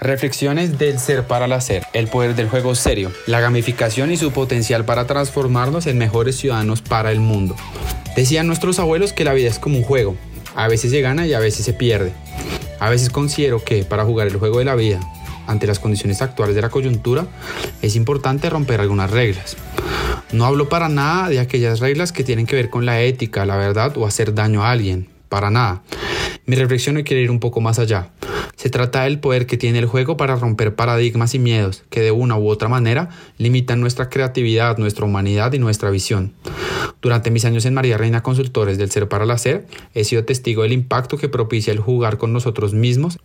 Reflexiones del ser para el hacer, el poder del juego serio, la gamificación y su potencial para transformarnos en mejores ciudadanos para el mundo. Decían nuestros abuelos que la vida es como un juego, a veces se gana y a veces se pierde. A veces considero que para jugar el juego de la vida, ante las condiciones actuales de la coyuntura, es importante romper algunas reglas. No hablo para nada de aquellas reglas que tienen que ver con la ética, la verdad o hacer daño a alguien, para nada. Mi reflexión hoy quiere ir un poco más allá. Se trata del poder que tiene el juego para romper paradigmas y miedos que de una u otra manera limitan nuestra creatividad, nuestra humanidad y nuestra visión. Durante mis años en María Reina Consultores del Ser para el Hacer, he sido testigo del impacto que propicia el jugar con nosotros mismos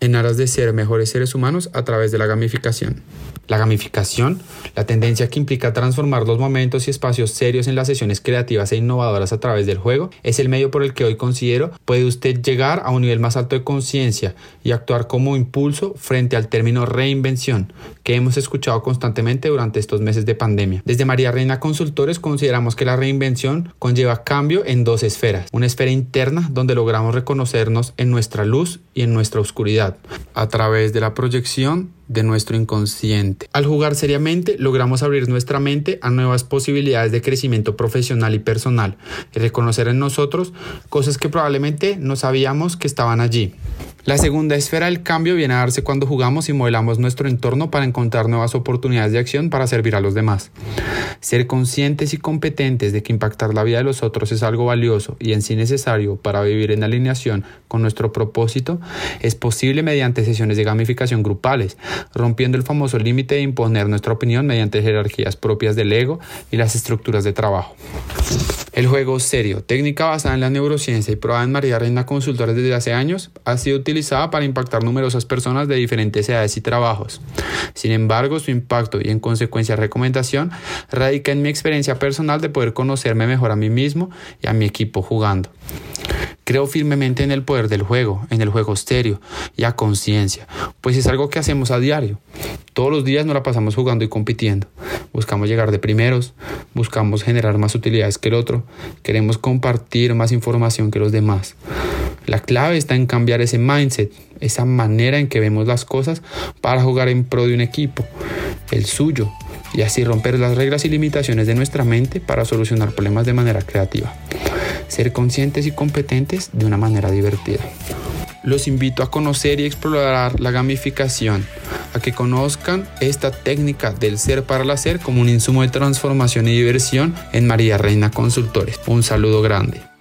en aras de ser mejores seres humanos a través de la gamificación. La gamificación, la tendencia que implica transformar los momentos y espacios serios en las sesiones creativas e innovadoras a través del juego, es el medio por el que hoy considero puede usted llegar a un nivel más alto de conciencia y actuar como impulso frente al término reinvención que hemos escuchado constantemente durante estos meses de pandemia. Desde María Reina Consultores consideramos que la reinvención conlleva cambio en dos esferas. Una esfera interna donde logramos reconocernos en nuestra luz y en nuestra oscuridad a través de la proyección de nuestro inconsciente. Al jugar seriamente, logramos abrir nuestra mente a nuevas posibilidades de crecimiento profesional y personal y reconocer en nosotros cosas que probablemente no sabíamos que estaban allí. La segunda esfera del cambio viene a darse cuando jugamos y modelamos nuestro entorno para encontrar nuevas oportunidades de acción para servir a los demás. Ser conscientes y competentes de que impactar la vida de los otros es algo valioso y en sí necesario para vivir en alineación con nuestro propósito es posible mediante sesiones de gamificación grupales, rompiendo el famoso límite de imponer nuestra opinión mediante jerarquías propias del ego y las estructuras de trabajo. El juego serio, técnica basada en la neurociencia y probada en María Reina Consultores desde hace años, ha sido utilizada para impactar numerosas personas de diferentes edades y trabajos. Sin embargo, su impacto y en consecuencia recomendación radica en mi experiencia personal de poder conocerme mejor a mí mismo y a mi equipo jugando. Creo firmemente en el poder del juego, en el juego estéreo y a conciencia, pues es algo que hacemos a diario. Todos los días nos la pasamos jugando y compitiendo. Buscamos llegar de primeros, buscamos generar más utilidades que el otro, queremos compartir más información que los demás. La clave está en cambiar ese mindset, esa manera en que vemos las cosas para jugar en pro de un equipo, el suyo, y así romper las reglas y limitaciones de nuestra mente para solucionar problemas de manera creativa ser conscientes y competentes de una manera divertida. Los invito a conocer y explorar la gamificación, a que conozcan esta técnica del ser para el hacer como un insumo de transformación y diversión en María Reina Consultores. Un saludo grande.